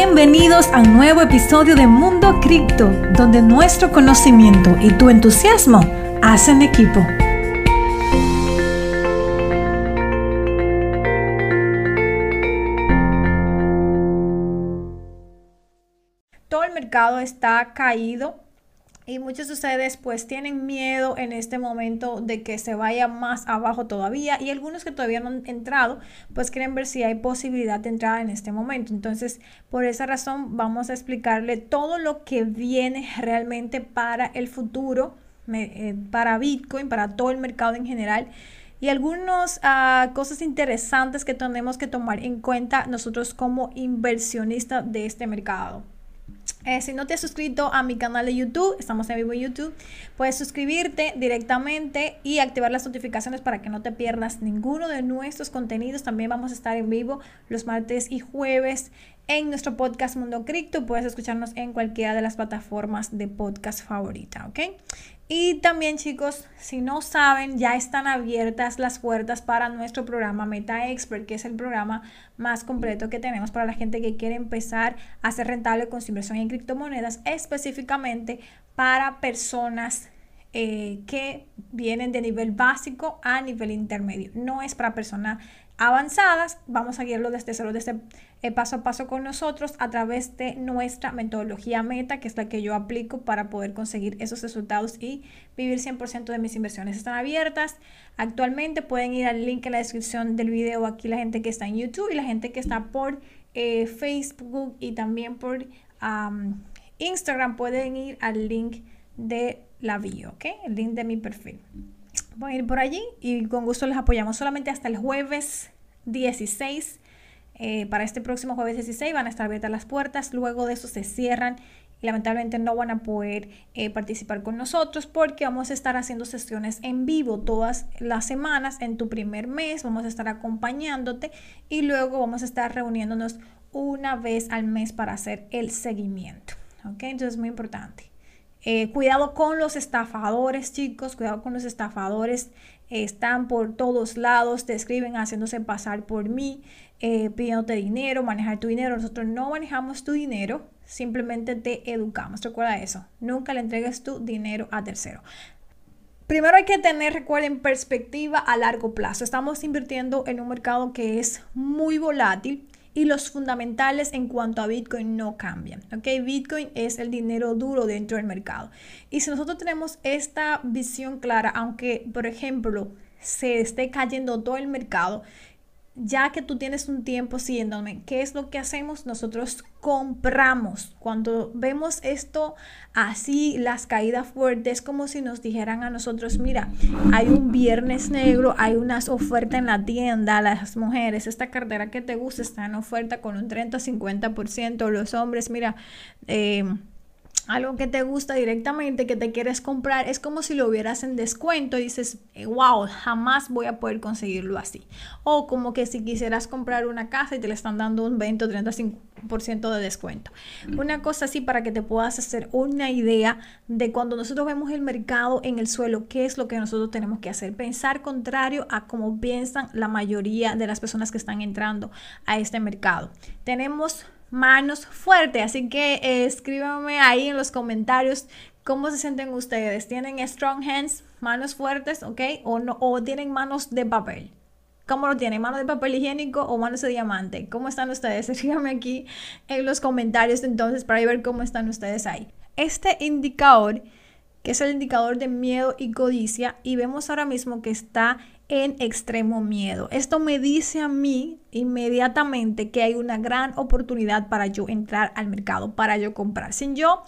Bienvenidos a un nuevo episodio de Mundo Cripto, donde nuestro conocimiento y tu entusiasmo hacen equipo. Todo el mercado está caído y muchos de ustedes pues tienen miedo en este momento de que se vaya más abajo todavía y algunos que todavía no han entrado pues quieren ver si hay posibilidad de entrada en este momento. Entonces por esa razón vamos a explicarle todo lo que viene realmente para el futuro, eh, para Bitcoin, para todo el mercado en general y algunas ah, cosas interesantes que tenemos que tomar en cuenta nosotros como inversionistas de este mercado. Eh, si no te has suscrito a mi canal de YouTube, estamos en vivo en YouTube, puedes suscribirte directamente y activar las notificaciones para que no te pierdas ninguno de nuestros contenidos. También vamos a estar en vivo los martes y jueves en nuestro podcast Mundo Cripto. Puedes escucharnos en cualquiera de las plataformas de podcast favorita, ¿ok? Y también chicos, si no saben, ya están abiertas las puertas para nuestro programa Meta Expert, que es el programa más completo que tenemos para la gente que quiere empezar a ser rentable con su inversión en criptomonedas, específicamente para personas eh, que vienen de nivel básico a nivel intermedio. No es para personas avanzadas. Vamos a guiarlo desde cero, desde eh, paso a paso con nosotros a través de nuestra metodología meta, que es la que yo aplico para poder conseguir esos resultados y vivir 100% de mis inversiones. Están abiertas. Actualmente pueden ir al link en la descripción del video aquí la gente que está en YouTube y la gente que está por eh, Facebook y también por Instagram pueden ir al link de la bio, ¿ok? El link de mi perfil. Voy a ir por allí y con gusto les apoyamos solamente hasta el jueves 16. Eh, para este próximo jueves 16 van a estar abiertas las puertas, luego de eso se cierran y lamentablemente no van a poder eh, participar con nosotros porque vamos a estar haciendo sesiones en vivo todas las semanas en tu primer mes, vamos a estar acompañándote y luego vamos a estar reuniéndonos una vez al mes para hacer el seguimiento. ¿Ok? Entonces es muy importante. Eh, cuidado con los estafadores, chicos, cuidado con los estafadores. Están por todos lados, te escriben haciéndose pasar por mí, eh, pidiéndote dinero, manejar tu dinero. Nosotros no manejamos tu dinero, simplemente te educamos. Recuerda eso. Nunca le entregues tu dinero a tercero. Primero hay que tener, recuerden, perspectiva a largo plazo. Estamos invirtiendo en un mercado que es muy volátil y los fundamentales en cuanto a Bitcoin no cambian. ¿ok? Bitcoin es el dinero duro dentro del mercado. Y si nosotros tenemos esta visión clara, aunque por ejemplo se esté cayendo todo el mercado, ya que tú tienes un tiempo siguiéndome, ¿qué es lo que hacemos? Nosotros compramos. Cuando vemos esto así, las caídas fuertes, como si nos dijeran a nosotros, mira, hay un viernes negro, hay unas ofertas en la tienda, las mujeres, esta cartera que te gusta está en oferta con un 30-50%, los hombres, mira, eh, algo que te gusta directamente, que te quieres comprar, es como si lo hubieras en descuento y dices, wow, jamás voy a poder conseguirlo así. O como que si quisieras comprar una casa y te le están dando un 20 o 35% de descuento. Una cosa así para que te puedas hacer una idea de cuando nosotros vemos el mercado en el suelo, qué es lo que nosotros tenemos que hacer. Pensar contrario a como piensan la mayoría de las personas que están entrando a este mercado. Tenemos manos fuertes. Así que eh, escríbanme ahí en los comentarios cómo se sienten ustedes. ¿Tienen strong hands, manos fuertes, ok? O, no, o tienen manos de papel. ¿Cómo lo tienen? ¿Manos de papel higiénico o manos de diamante? ¿Cómo están ustedes? Escríbanme aquí en los comentarios entonces para ver cómo están ustedes ahí. Este indicador, que es el indicador de miedo y codicia, y vemos ahora mismo que está en extremo miedo. Esto me dice a mí inmediatamente que hay una gran oportunidad para yo entrar al mercado, para yo comprar. Sin yo,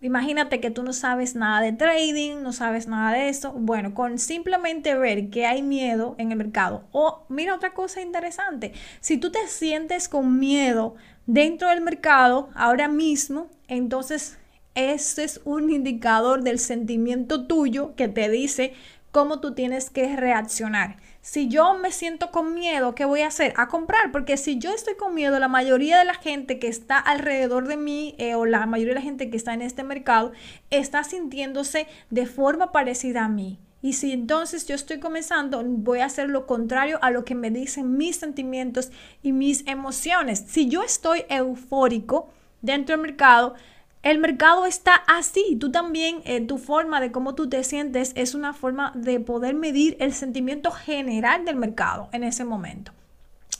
imagínate que tú no sabes nada de trading, no sabes nada de eso. Bueno, con simplemente ver que hay miedo en el mercado. O mira otra cosa interesante, si tú te sientes con miedo dentro del mercado ahora mismo, entonces ese es un indicador del sentimiento tuyo que te dice cómo tú tienes que reaccionar. Si yo me siento con miedo, ¿qué voy a hacer? A comprar, porque si yo estoy con miedo, la mayoría de la gente que está alrededor de mí eh, o la mayoría de la gente que está en este mercado está sintiéndose de forma parecida a mí. Y si entonces yo estoy comenzando, voy a hacer lo contrario a lo que me dicen mis sentimientos y mis emociones. Si yo estoy eufórico dentro del mercado, el mercado está así. Tú también, eh, tu forma de cómo tú te sientes es una forma de poder medir el sentimiento general del mercado en ese momento.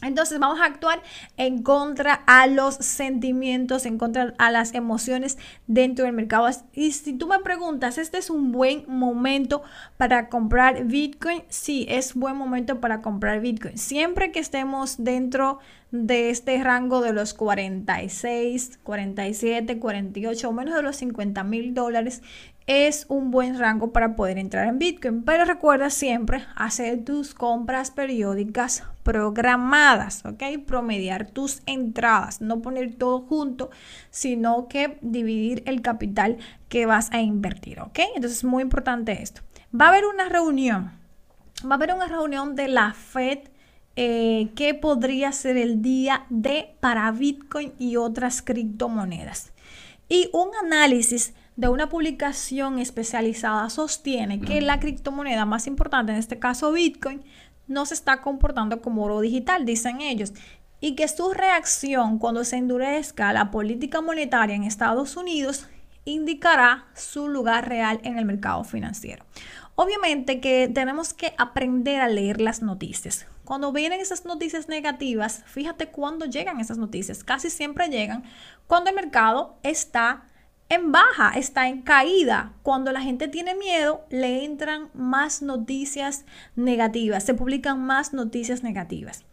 Entonces vamos a actuar en contra a los sentimientos, en contra a las emociones dentro del mercado. Y si tú me preguntas, ¿este es un buen momento para comprar Bitcoin? Sí, es buen momento para comprar Bitcoin. Siempre que estemos dentro de este rango de los 46, 47, 48 o menos de los 50 mil dólares, es un buen rango para poder entrar en Bitcoin. Pero recuerda siempre hacer tus compras periódicas programadas, ¿ok? Promediar tus entradas, no poner todo junto, sino que dividir el capital que vas a invertir, ¿ok? Entonces es muy importante esto. Va a haber una reunión, va a haber una reunión de la Fed eh, que podría ser el día de para Bitcoin y otras criptomonedas. Y un análisis de una publicación especializada sostiene que la criptomoneda más importante, en este caso Bitcoin, no se está comportando como oro digital, dicen ellos, y que su reacción cuando se endurezca la política monetaria en Estados Unidos indicará su lugar real en el mercado financiero. Obviamente que tenemos que aprender a leer las noticias. Cuando vienen esas noticias negativas, fíjate cuándo llegan esas noticias. Casi siempre llegan cuando el mercado está en baja, está en caída. Cuando la gente tiene miedo, le entran más noticias negativas, se publican más noticias negativas.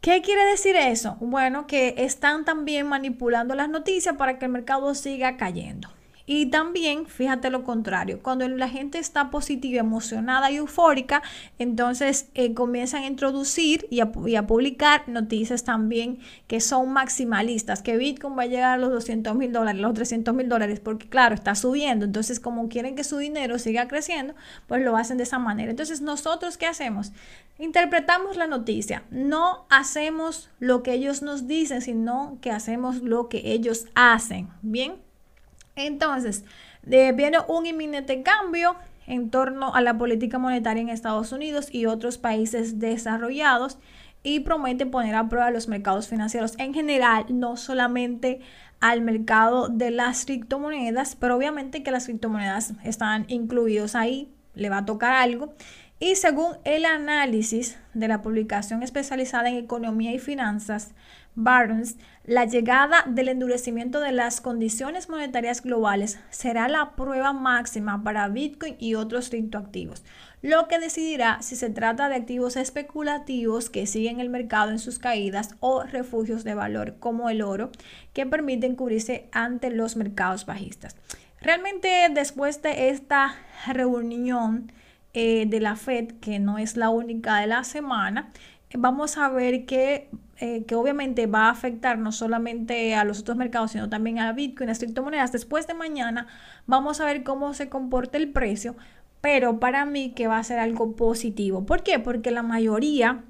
¿Qué quiere decir eso? Bueno, que están también manipulando las noticias para que el mercado siga cayendo. Y también, fíjate lo contrario, cuando la gente está positiva, emocionada y eufórica, entonces eh, comienzan a introducir y a, y a, publicar noticias también que son maximalistas, que Bitcoin va a llegar a los 200 mil dólares, los 300 mil dólares, porque claro, está subiendo. Entonces, como quieren que su dinero siga creciendo, pues lo hacen de esa manera. Entonces, nosotros, ¿qué hacemos? Interpretamos la noticia, no hacemos lo que ellos nos dicen, sino que hacemos lo que ellos hacen. Bien. Entonces, viene un inminente cambio en torno a la política monetaria en Estados Unidos y otros países desarrollados y promete poner a prueba los mercados financieros en general, no solamente al mercado de las criptomonedas, pero obviamente que las criptomonedas están incluidos ahí, le va a tocar algo. Y según el análisis de la publicación especializada en economía y finanzas, Barnes, la llegada del endurecimiento de las condiciones monetarias globales será la prueba máxima para Bitcoin y otros criptoactivos, lo que decidirá si se trata de activos especulativos que siguen el mercado en sus caídas o refugios de valor como el oro que permiten cubrirse ante los mercados bajistas. Realmente después de esta reunión eh, de la Fed, que no es la única de la semana, vamos a ver que eh, que obviamente va a afectar no solamente a los otros mercados, sino también a Bitcoin, a criptomonedas. Después de mañana vamos a ver cómo se comporta el precio, pero para mí que va a ser algo positivo. ¿Por qué? Porque la mayoría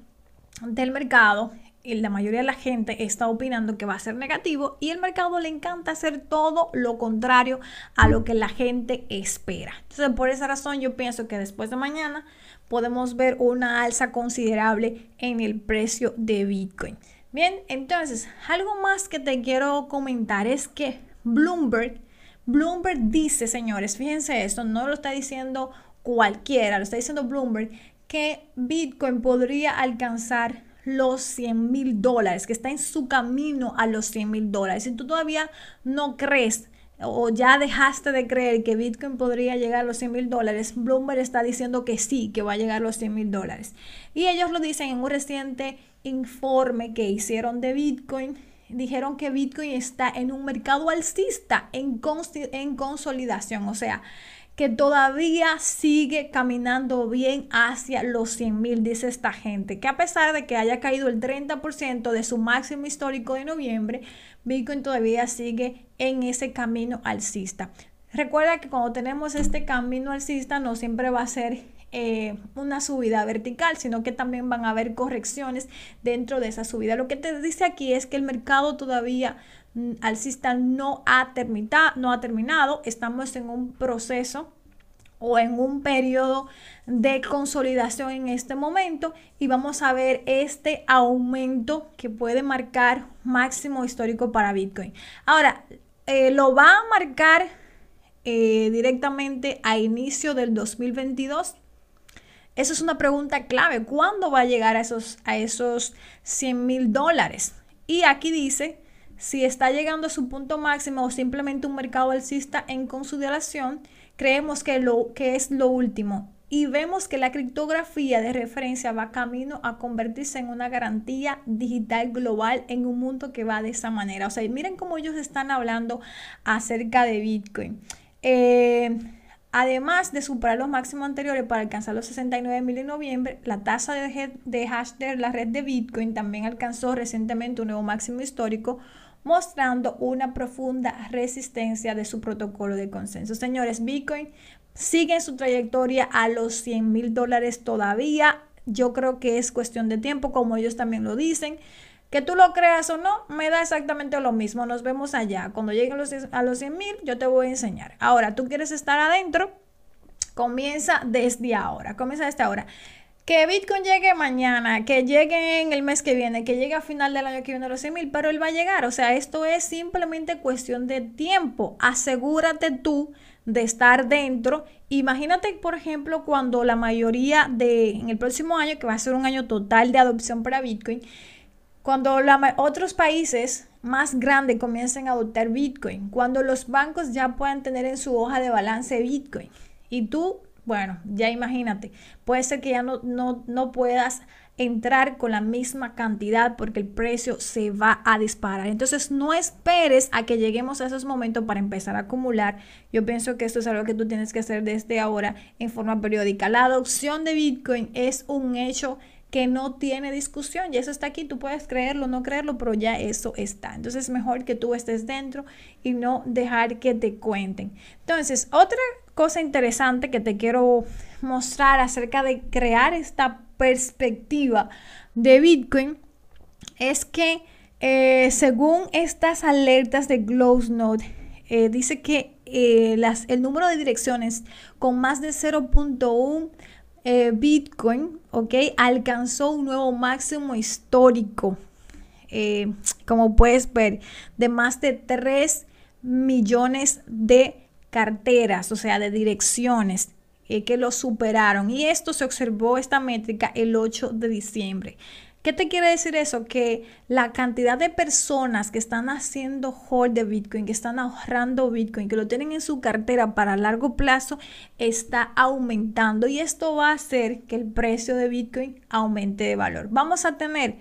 del mercado la mayoría de la gente está opinando que va a ser negativo y el mercado le encanta hacer todo lo contrario a lo que la gente espera. Entonces, por esa razón yo pienso que después de mañana podemos ver una alza considerable en el precio de Bitcoin. Bien, entonces, algo más que te quiero comentar es que Bloomberg, Bloomberg dice, señores, fíjense esto, no lo está diciendo cualquiera, lo está diciendo Bloomberg, que Bitcoin podría alcanzar los 100 mil dólares, que está en su camino a los 100 mil dólares. Si tú todavía no crees o ya dejaste de creer que Bitcoin podría llegar a los 100 mil dólares, Bloomberg está diciendo que sí, que va a llegar a los 100 mil dólares. Y ellos lo dicen en un reciente informe que hicieron de Bitcoin. Dijeron que Bitcoin está en un mercado alcista, en, en consolidación. O sea, que todavía sigue caminando bien hacia los 100 mil, dice esta gente, que a pesar de que haya caído el 30% de su máximo histórico de noviembre, Bitcoin todavía sigue en ese camino alcista. Recuerda que cuando tenemos este camino alcista no siempre va a ser eh, una subida vertical, sino que también van a haber correcciones dentro de esa subida. Lo que te dice aquí es que el mercado todavía alcista no ha, no ha terminado, estamos en un proceso o en un periodo de consolidación en este momento y vamos a ver este aumento que puede marcar máximo histórico para Bitcoin. Ahora, eh, lo va a marcar eh, directamente a inicio del 2022. Esa es una pregunta clave. ¿Cuándo va a llegar a esos, a esos 100 mil dólares? Y aquí dice si está llegando a su punto máximo o simplemente un mercado alcista en consideración creemos que, lo, que es lo último y vemos que la criptografía de referencia va camino a convertirse en una garantía digital global en un mundo que va de esa manera. O sea, miren cómo ellos están hablando acerca de Bitcoin. Eh, además de superar los máximos anteriores para alcanzar los 69 mil en noviembre, la tasa de, de la red de Bitcoin también alcanzó recientemente un nuevo máximo histórico mostrando una profunda resistencia de su protocolo de consenso. Señores, Bitcoin sigue en su trayectoria a los 100 mil dólares todavía. Yo creo que es cuestión de tiempo, como ellos también lo dicen. Que tú lo creas o no, me da exactamente lo mismo. Nos vemos allá. Cuando lleguen a los 100 mil, yo te voy a enseñar. Ahora, tú quieres estar adentro, comienza desde ahora. Comienza desde ahora. Que Bitcoin llegue mañana, que llegue en el mes que viene, que llegue a final del año que viene a los 100 mil, pero él va a llegar. O sea, esto es simplemente cuestión de tiempo. Asegúrate tú de estar dentro. Imagínate, por ejemplo, cuando la mayoría de, en el próximo año, que va a ser un año total de adopción para Bitcoin, cuando otros países más grandes comiencen a adoptar Bitcoin, cuando los bancos ya puedan tener en su hoja de balance Bitcoin y tú bueno, ya imagínate, puede ser que ya no, no, puedas entrar con la misma cantidad porque el precio se va a disparar. Entonces no esperes a que lleguemos a esos momentos para empezar a acumular. Yo pienso que esto es algo que tú tienes que hacer desde ahora en forma periódica. La adopción de Bitcoin es un hecho que no tiene discusión. Y eso está aquí, tú puedes creerlo o no creerlo, pero ya eso está. Entonces es mejor que tú estés dentro y no dejar que te cuenten. Entonces, otra cosa interesante que te quiero mostrar acerca de crear esta perspectiva de Bitcoin es que eh, según estas alertas de Glowsnode, eh, dice que eh, las, el número de direcciones con más de 0.1 Bitcoin, ¿ok? Alcanzó un nuevo máximo histórico, como puedes ver, de más de 3 millones de carteras, o sea, de direcciones eh, que lo superaron. Y esto se observó, esta métrica, el 8 de diciembre. ¿Qué te quiere decir eso? Que la cantidad de personas que están haciendo hold de Bitcoin, que están ahorrando Bitcoin, que lo tienen en su cartera para largo plazo, está aumentando. Y esto va a hacer que el precio de Bitcoin aumente de valor. Vamos a tener,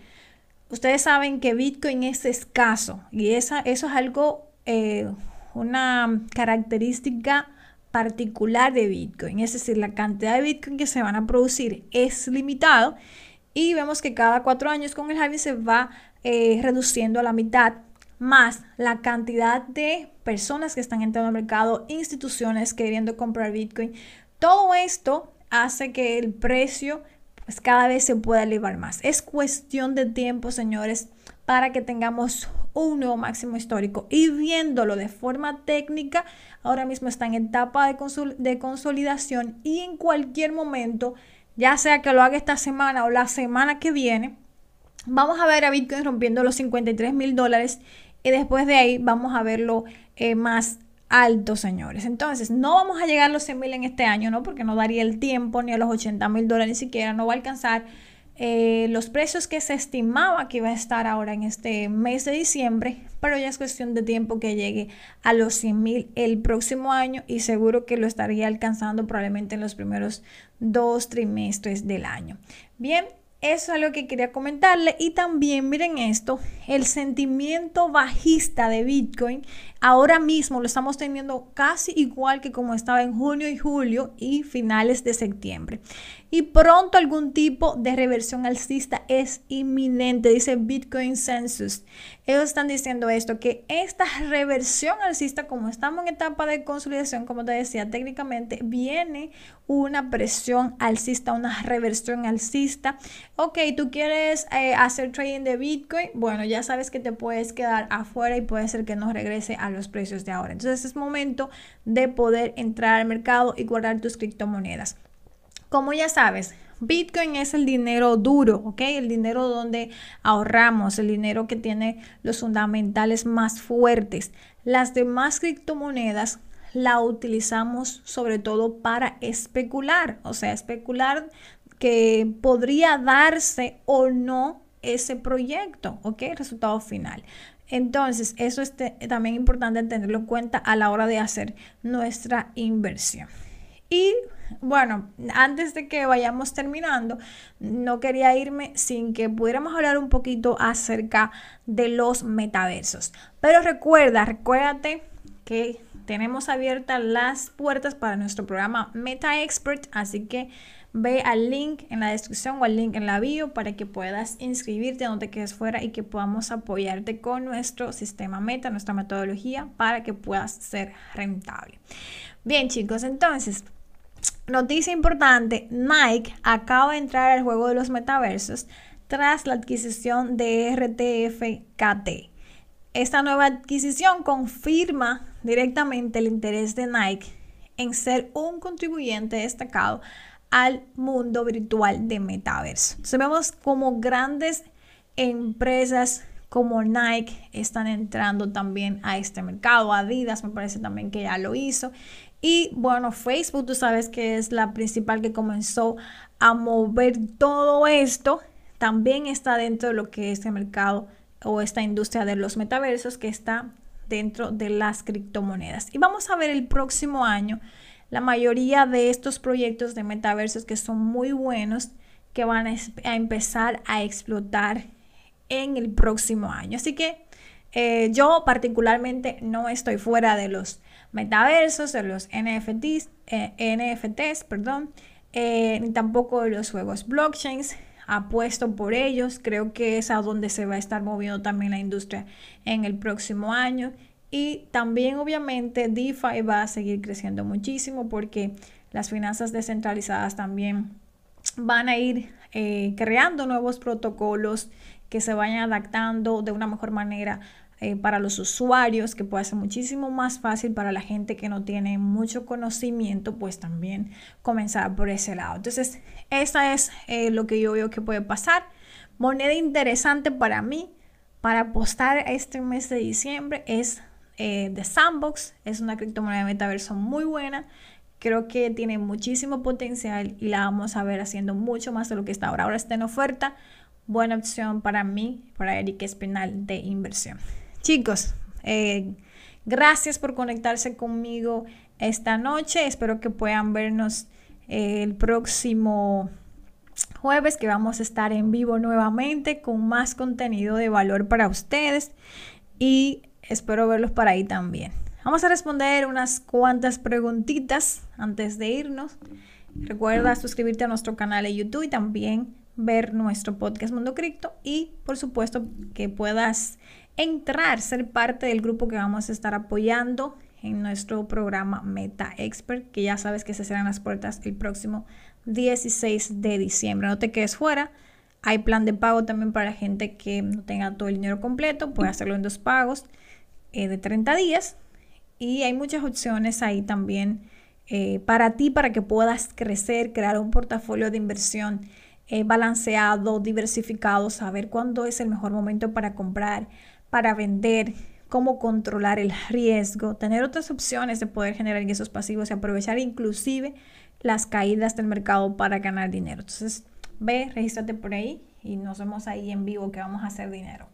ustedes saben que Bitcoin es escaso y esa, eso es algo, eh, una característica particular de Bitcoin, es decir, la cantidad de Bitcoin que se van a producir es limitado y vemos que cada cuatro años con el halving se va eh, reduciendo a la mitad más la cantidad de personas que están entrando al mercado, instituciones queriendo comprar Bitcoin. Todo esto hace que el precio pues cada vez se pueda elevar más. Es cuestión de tiempo, señores, para que tengamos un nuevo máximo histórico. Y viéndolo de forma técnica, ahora mismo está en etapa de, de consolidación y en cualquier momento, ya sea que lo haga esta semana o la semana que viene, vamos a ver a Bitcoin rompiendo los 53 mil dólares y después de ahí vamos a verlo eh, más alto, señores. Entonces, no vamos a llegar a los 100 mil en este año, ¿no? Porque no daría el tiempo ni a los 80 mil dólares ni siquiera, no va a alcanzar eh, los precios que se estimaba que iba a estar ahora en este mes de diciembre, pero ya es cuestión de tiempo que llegue a los 100 mil el próximo año y seguro que lo estaría alcanzando probablemente en los primeros dos trimestres del año. Bien, eso es lo que quería comentarle. Y también, miren esto, el sentimiento bajista de Bitcoin ahora mismo lo estamos teniendo casi igual que como estaba en junio y julio y finales de septiembre. y pronto algún tipo de reversión alcista es inminente, dice Bitcoin Census. Ellos están diciendo esto, que esta reversión alcista, como estamos en etapa de consolidación, como te decía, técnicamente viene una presión alcista, una reversión alcista. Ok, tú quieres eh, hacer trading de Bitcoin, bueno, ya sabes que te puedes quedar afuera y puede ser que no regrese a los precios de ahora. Entonces es momento de poder entrar al mercado y guardar tus criptomonedas. Como ya sabes, Bitcoin es el dinero duro, ¿ok? El dinero donde ahorramos, el dinero que tiene los fundamentales más fuertes. Las demás criptomonedas la utilizamos sobre todo para especular, o sea, especular que podría darse o no ese proyecto, ¿ok? Resultado final. Entonces, eso es también importante tenerlo en cuenta a la hora de hacer nuestra inversión. Y bueno, antes de que vayamos terminando, no quería irme sin que pudiéramos hablar un poquito acerca de los metaversos. Pero recuerda, recuérdate que tenemos abiertas las puertas para nuestro programa Meta Expert, así que ve al link en la descripción o al link en la bio para que puedas inscribirte, no te quedes fuera y que podamos apoyarte con nuestro sistema Meta, nuestra metodología para que puedas ser rentable. Bien chicos, entonces Noticia importante, Nike acaba de entrar al juego de los metaversos tras la adquisición de RTFKT. Esta nueva adquisición confirma directamente el interés de Nike en ser un contribuyente destacado al mundo virtual de metaverso. Entonces vemos como grandes empresas como Nike están entrando también a este mercado. Adidas me parece también que ya lo hizo. Y bueno, Facebook, tú sabes que es la principal que comenzó a mover todo esto. También está dentro de lo que es el mercado o esta industria de los metaversos que está dentro de las criptomonedas. Y vamos a ver el próximo año la mayoría de estos proyectos de metaversos que son muy buenos que van a, empezar a explotar en el próximo año. Así que eh, yo particularmente no estoy fuera de los metaversos, de los NFTs, eh, NFTs perdón, eh, ni tampoco de los juegos blockchains. Apuesto por ellos, creo que es a donde se va a estar moviendo también la industria en el próximo año. Y también obviamente DeFi va a seguir creciendo muchísimo porque las finanzas descentralizadas también van a ir eh, creando nuevos protocolos que se vayan adaptando de una mejor manera eh, para los usuarios, que puede ser muchísimo más fácil para la gente que no tiene mucho conocimiento, pues también comenzar por ese lado. Entonces, esa es eh, lo que yo veo que puede pasar. Moneda interesante para mí, para apostar este mes de diciembre, es eh, de Sandbox. Es una criptomoneda de metaverso muy buena. Creo que tiene muchísimo potencial y la vamos a ver haciendo mucho más de lo que está ahora. Ahora está en oferta. Buena opción para mí, para Eric Espinal de inversión. Chicos, eh, gracias por conectarse conmigo esta noche. Espero que puedan vernos eh, el próximo jueves que vamos a estar en vivo nuevamente con más contenido de valor para ustedes y espero verlos por ahí también. Vamos a responder unas cuantas preguntitas antes de irnos. Recuerda suscribirte a nuestro canal de YouTube y también ver nuestro podcast Mundo Cripto y por supuesto que puedas entrar, ser parte del grupo que vamos a estar apoyando en nuestro programa Meta Expert, que ya sabes que se serán las puertas el próximo 16 de diciembre. No te quedes fuera. Hay plan de pago también para gente que no tenga todo el dinero completo, puede hacerlo en dos pagos eh, de 30 días. Y hay muchas opciones ahí también eh, para ti, para que puedas crecer, crear un portafolio de inversión eh, balanceado, diversificado, saber cuándo es el mejor momento para comprar, para vender, cómo controlar el riesgo, tener otras opciones de poder generar ingresos pasivos y aprovechar inclusive las caídas del mercado para ganar dinero. Entonces, ve, regístrate por ahí y nos vemos ahí en vivo que vamos a hacer dinero.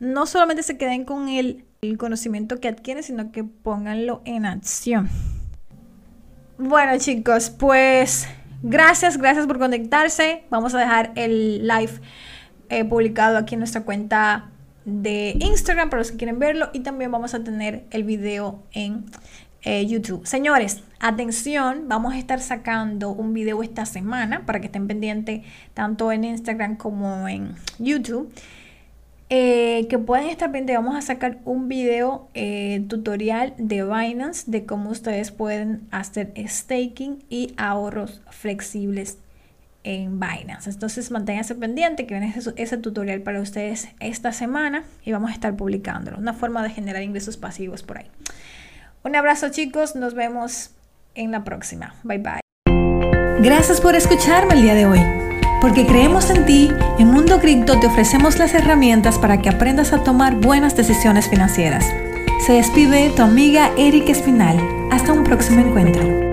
No solamente se queden con el, conocimiento que adquieren, sino que pónganlo en acción. Bueno chicos, pues gracias, gracias por conectarse. Vamos a dejar el live He publicado aquí en nuestra cuenta de Instagram para los que quieren verlo y también vamos a tener el video en eh, YouTube. Señores, atención, vamos a estar sacando un video esta semana para que estén pendientes tanto en Instagram como en YouTube. Eh, que pueden estar pendientes, vamos a sacar un video eh, tutorial de Binance de cómo ustedes pueden hacer staking y ahorros flexibles en Binance. Entonces manténganse pendiente que viene ese, ese, tutorial para ustedes esta semana y vamos a estar publicándolo. Una forma de generar ingresos pasivos por ahí. Un abrazo chicos, nos vemos en la próxima. Bye bye. Gracias por escucharme el día de hoy. Porque creemos en ti, en Mundo Cripto te ofrecemos las herramientas para que aprendas a tomar buenas decisiones financieras. Se despide tu amiga Erika Espinal. Hasta un próximo encuentro.